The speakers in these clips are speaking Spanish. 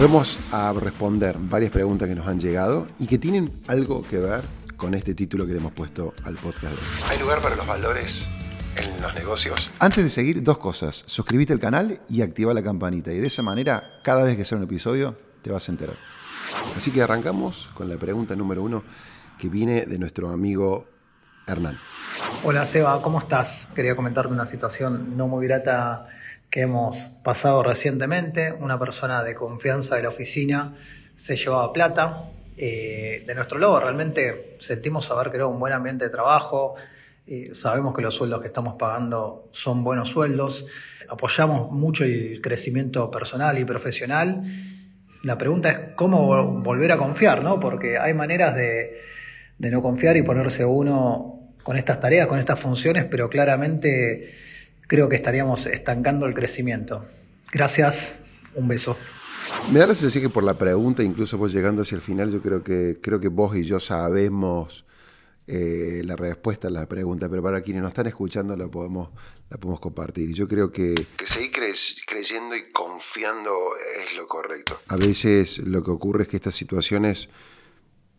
Vamos a responder varias preguntas que nos han llegado y que tienen algo que ver con este título que le hemos puesto al podcast. ¿Hay lugar para los valores en los negocios? Antes de seguir, dos cosas. Suscríbete al canal y activa la campanita. Y de esa manera, cada vez que sea un episodio, te vas a enterar. Así que arrancamos con la pregunta número uno que viene de nuestro amigo Hernán. Hola Seba, ¿cómo estás? Quería comentarte una situación no muy grata que hemos pasado recientemente. Una persona de confianza de la oficina se llevaba plata. Eh, de nuestro lado realmente sentimos haber creado un buen ambiente de trabajo. Eh, sabemos que los sueldos que estamos pagando son buenos sueldos. Apoyamos mucho el crecimiento personal y profesional. La pregunta es cómo volver a confiar, ¿no? Porque hay maneras de, de no confiar y ponerse uno con estas tareas, con estas funciones, pero claramente creo que estaríamos estancando el crecimiento. Gracias, un beso. Me da la sensación que por la pregunta, incluso vos llegando hacia el final, yo creo que, creo que vos y yo sabemos eh, la respuesta a la pregunta, pero para quienes nos están escuchando la podemos, la podemos compartir. Y yo creo que, que seguir creyendo y confiando es lo correcto. A veces lo que ocurre es que estas situaciones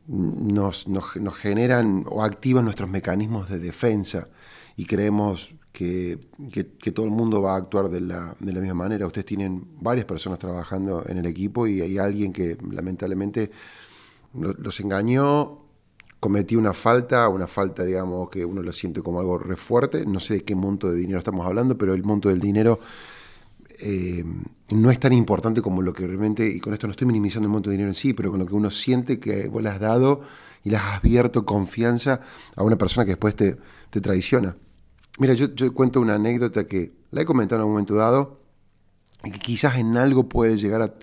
nos, nos, nos generan o activan nuestros mecanismos de defensa y creemos que, todo el mundo va a actuar de la, de la, misma manera. Ustedes tienen varias personas trabajando en el equipo y hay alguien que lamentablemente los engañó, cometió una falta, una falta, digamos, que uno lo siente como algo re fuerte. No sé de qué monto de dinero estamos hablando, pero el monto del dinero eh, no es tan importante como lo que realmente, y con esto no estoy minimizando el monto de dinero en sí, pero con lo que uno siente que vos le has dado y le has abierto confianza a una persona que después te, te traiciona. Mira, yo, cuento una anécdota que la he comentado en un momento dado, y que quizás en algo puede llegar a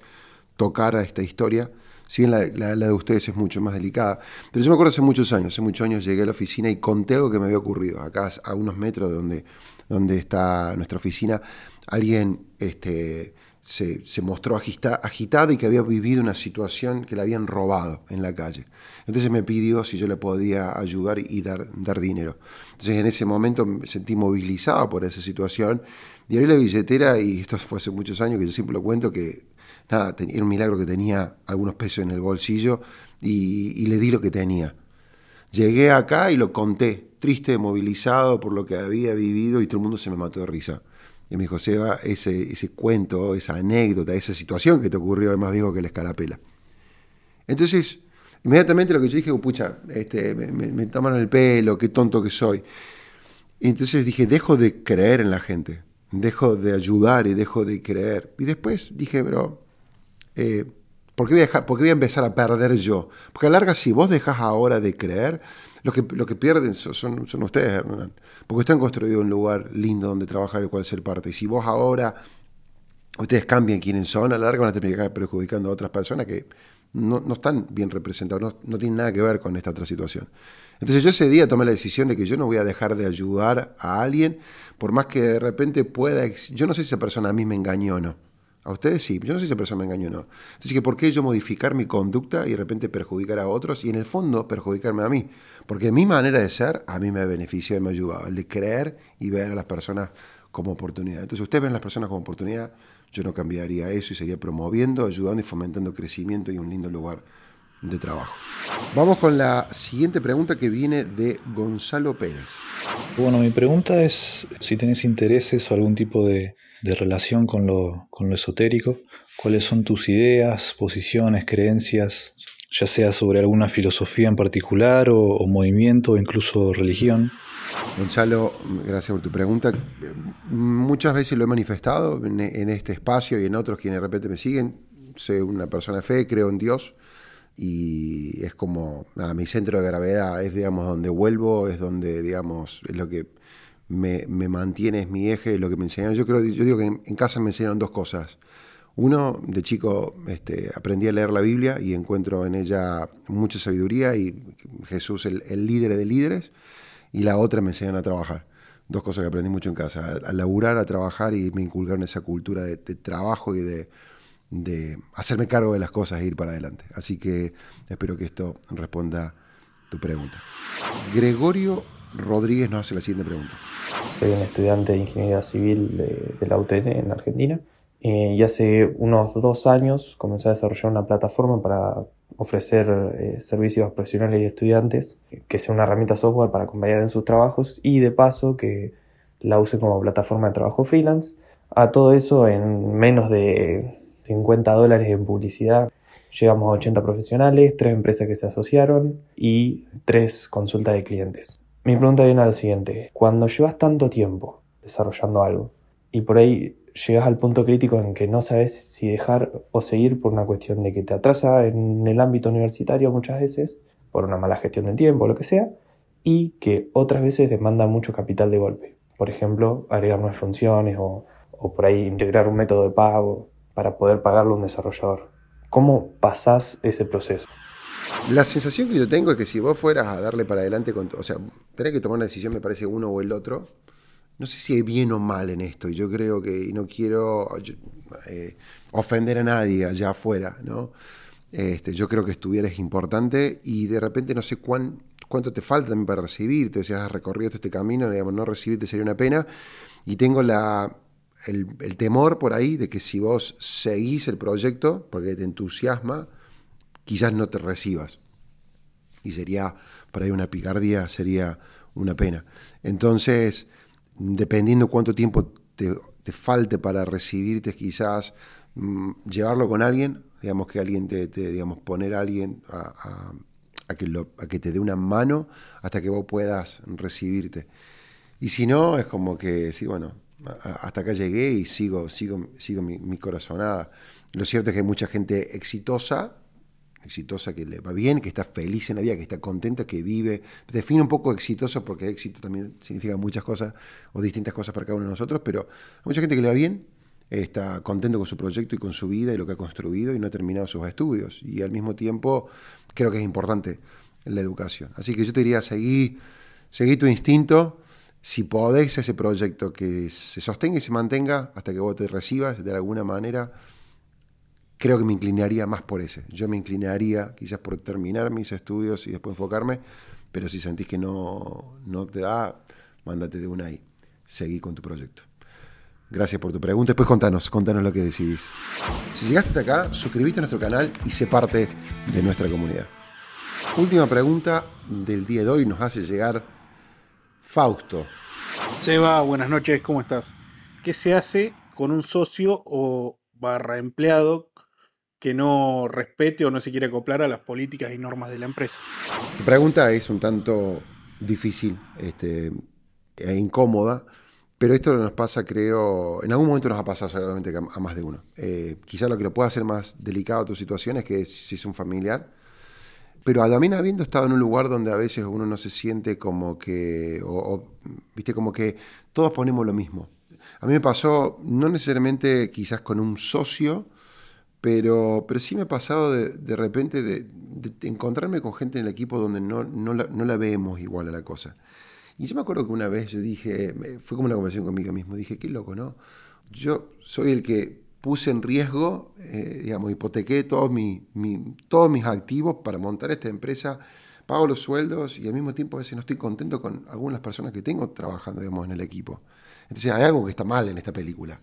tocar a esta historia, si bien la, de ustedes es mucho más delicada. Pero yo me acuerdo hace muchos años, hace muchos años llegué a la oficina y conté algo que me había ocurrido. Acá a unos metros de donde, donde está nuestra oficina, alguien este, se, mostró agitado y que había vivido una situación que le habían robado en la calle. Entonces me pidió si yo le podía ayudar y dar, dar dinero. Entonces en ese momento me sentí movilizado por esa situación y abrí la billetera y esto fue hace muchos años que yo siempre lo cuento que nada, era un milagro que tenía algunos pesos en el bolsillo y, y le di lo que tenía. Llegué acá y lo conté, triste, movilizado por lo que había vivido y todo el mundo se me mató de risa. Y me dijo, Seba, ese, ese cuento, esa anécdota, esa situación que te ocurrió es más viejo que la escarapela. Entonces, inmediatamente lo que yo dije, pucha, este, me, me, tomaron el pelo, qué tonto que soy. Y entonces dije, dejo de creer en la gente, dejo de ayudar y dejo de creer. Y después dije, bro, eh, ¿por, qué voy a ¿por qué voy a empezar a perder yo? Porque a larga, si vos dejas ahora de creer, lo que, lo que pierden son, son, ustedes, Hernán. Porque han construido un lugar lindo donde trabajar y cual ser parte. Y si vos ahora, ustedes cambian quiénes son, a la larga van a terminar perjudicando a otras personas que no, no están bien representados, no, no, tienen nada que ver con esta otra situación. Entonces yo ese día tomé la decisión de que yo no voy a dejar de ayudar a alguien, por más que de repente pueda... Yo no sé si esa persona a mí me engañó o no. A ustedes sí, yo no sé si esa persona me engañó o no. Así que, ¿por qué yo modificar mi conducta y de repente perjudicar a otros y en el fondo perjudicarme a mí? Porque mi manera de ser a mí me benefició y me ha ayudado, el de creer y ver a las personas como oportunidad. Entonces, ustedes ven a las personas como oportunidad, yo no cambiaría eso y sería promoviendo, ayudando y fomentando crecimiento y un lindo lugar de trabajo. Vamos con la siguiente pregunta que viene de Gonzalo Pérez. Bueno, mi pregunta es si tenés intereses o algún tipo de de relación con lo, con lo esotérico, cuáles son tus ideas, posiciones, creencias, ya sea sobre alguna filosofía en particular o, movimiento o incluso religión. Gonzalo, gracias por tu pregunta. Muchas veces lo he manifestado en, este espacio y en otros quienes de repente me siguen. Soy una persona de fe, creo en Dios y es como mi centro de gravedad, es digamos donde vuelvo, es donde digamos es lo que me, mantiene, es mi eje, lo que me enseñaron. Yo, creo, yo digo que en, casa me enseñaron dos cosas. Uno, de chico este, aprendí a leer la Biblia y encuentro en ella mucha sabiduría y Jesús el, líder de líderes. Y la otra me enseñaron a trabajar. Dos cosas que aprendí mucho en casa. A, laburar, a trabajar y me inculcaron esa cultura de, trabajo y de, de, hacerme cargo de las cosas e ir para adelante. Así que espero que esto responda tu pregunta. Gregorio Rodríguez nos hace la siguiente pregunta. Soy un estudiante de Ingeniería Civil de, la UTN en Argentina Eh, y hace unos dos años comencé a desarrollar una plataforma para ofrecer eh, servicios profesionales y estudiantes, que sea una herramienta software para acompañar en sus trabajos y de paso que la use como plataforma de trabajo freelance. A todo eso en menos de 50 dólares en publicidad. Llegamos a 80 profesionales, tres empresas que se asociaron y tres consultas de clientes. Mi pregunta viene a la siguiente. Cuando llevas tanto tiempo desarrollando algo y por ahí llegas al punto crítico en que no sabes si dejar o seguir por una cuestión de que te atrasa en el ámbito universitario muchas veces, por una mala gestión del tiempo, o lo que sea, y que otras veces demanda mucho capital de golpe. Por ejemplo, agregar nuevas funciones o, o por ahí integrar un método de pago para poder pagarlo a un desarrollador. ¿Cómo pasás ese proceso? La sensación que yo tengo es que si vos fueras a darle para adelante con... O sea, tenés que tomar una decisión, me parece, uno o el otro no sé si hay bien o mal en esto, y yo creo que y no quiero eh, ofender a nadie allá afuera, ¿no? Este, yo creo que estudiar es importante y de repente no sé cuán, cuánto te falta también para recibirte, o sea, has recorrido este camino, digamos, no recibirte sería una pena, y tengo la, el temor por ahí de que si vos seguís el proyecto, porque te entusiasma, quizás no te recibas. Y sería, por ahí una picardía, sería una pena. Entonces, dependiendo cuánto tiempo te, falte para recibirte, quizás mm, llevarlo con alguien, digamos que alguien te, digamos, poner a alguien a, que lo, a que te dé una mano hasta que vos puedas recibirte. Y si no, es como que, sí, bueno, hasta acá llegué y sigo, sigo, sigo mi, mi corazonada. Lo cierto es que hay mucha gente exitosa exitosa, que le va bien, que está feliz en la vida, que está contenta, que vive. Define un poco exitoso porque éxito también significa muchas cosas o distintas cosas para cada uno de nosotros, pero hay mucha gente que le va bien, está contento con su proyecto y con su vida y lo que ha construido y no ha terminado sus estudios. Y al mismo tiempo creo que es importante la educación. Así que yo te diría, seguí, seguí tu instinto. Si podés ese proyecto que se sostenga y se mantenga hasta que vos te recibas de alguna manera, creo que me inclinaría más por ese. Yo me inclinaría quizás por terminar mis estudios y después enfocarme, pero si sentís que no, no te da, mándate de una ahí. Seguí con tu proyecto. Gracias por tu pregunta. Después contanos, contanos lo que decidís. Si llegaste hasta acá, suscríbete a nuestro canal y sé parte de nuestra comunidad. Última pregunta del día de hoy nos hace llegar Fausto. Seba, buenas noches, ¿cómo estás? ¿Qué se hace con un socio o barra empleado que no respete o no se quiere acoplar a las políticas y normas de la empresa. Tu pregunta es un tanto difícil este, e incómoda, pero esto nos pasa, creo, en algún momento nos ha pasado seguramente a más de uno. Eh, quizás lo que lo pueda hacer más delicado tu situación es que si es un familiar, pero también habiendo estado en un lugar donde a veces uno no se siente como que, o, viste, como que todos ponemos lo mismo. A mí me pasó, no necesariamente quizás con un socio, pero, pero sí me ha pasado de, repente de, encontrarme con gente en el equipo donde no, no, la, no, la, vemos igual a la cosa. Y yo me acuerdo que una vez yo dije, fue como una conversación conmigo mismo, dije, qué loco, ¿no? Yo soy el que puse en riesgo, eh, digamos, hipotequé todos, mi, todos mis activos para montar esta empresa, pago los sueldos y al mismo tiempo a veces no estoy contento con algunas personas que tengo trabajando, digamos, en el equipo. Entonces hay algo que está mal en esta película,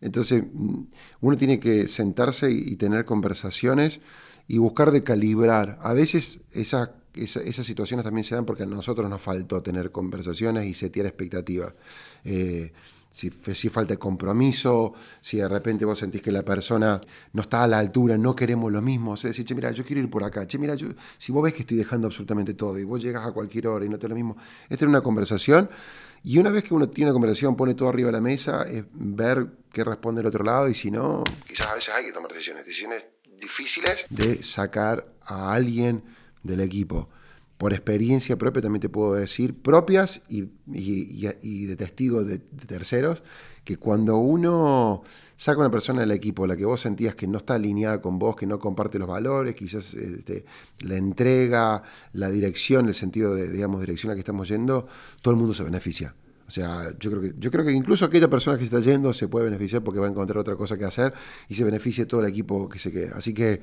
Entonces, mm, uno tiene que sentarse y tener conversaciones y buscar de calibrar. A veces esas situaciones también se dan porque a nosotros nos faltó tener conversaciones y setear expectativas. Eh, si, si, falta compromiso, si de repente vos sentís que la persona no está a la altura, no queremos lo mismo, o sea, decir, che, mira, yo quiero ir por acá, che, mira, yo, si vos ves que estoy dejando absolutamente todo y vos llegas a cualquier hora y no te lo mismo, esta es una conversación y una vez que uno tiene una conversación, pone todo arriba de la mesa, es ver qué responde el otro lado y si no, quizás a veces hay que tomar decisiones, decisiones difíciles de sacar a alguien del equipo. Por experiencia propia también te puedo decir, propias y, de testigos de, terceros, que cuando uno saca una persona del equipo, la que vos sentías que no está alineada con vos, que no comparte los valores, quizás este, la entrega, la dirección, el sentido de, digamos, dirección a la que estamos yendo, todo el mundo se beneficia. O sea, yo creo que, yo creo que incluso aquella persona que se está yendo se puede beneficiar porque va a encontrar otra cosa que hacer y se beneficia todo el equipo que se queda. Así que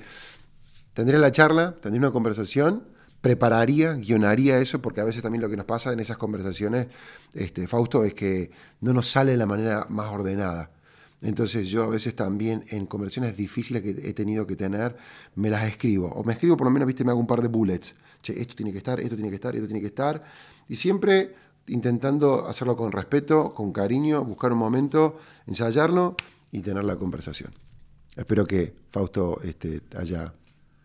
tendría la charla, tendría una conversación, prepararía, guionaría eso, porque a veces también lo que nos pasa en esas conversaciones, este, Fausto, es que no nos sale de la manera más ordenada. Entonces yo a veces también en conversaciones difíciles que he tenido que tener, me las escribo. O me escribo por lo menos, viste, me hago un par de bullets. Che, esto tiene que estar, esto tiene que estar, esto tiene que estar. Y siempre intentando hacerlo con respeto, con cariño, buscar un momento, ensayarlo y tener la conversación. Espero que Fausto este, haya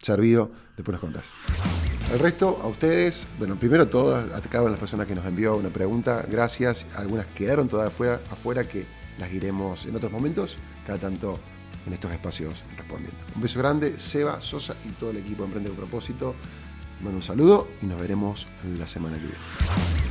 servido. Después nos contás. El resto, a ustedes, bueno, primero todas, a cada una de las personas que nos envió una pregunta, gracias. Algunas quedaron todavía afuera, afuera que las iremos en otros momentos, cada tanto en estos espacios respondiendo. Un beso grande, Seba, Sosa y todo el equipo de Emprende con Propósito. Mando un saludo y nos veremos la semana que viene.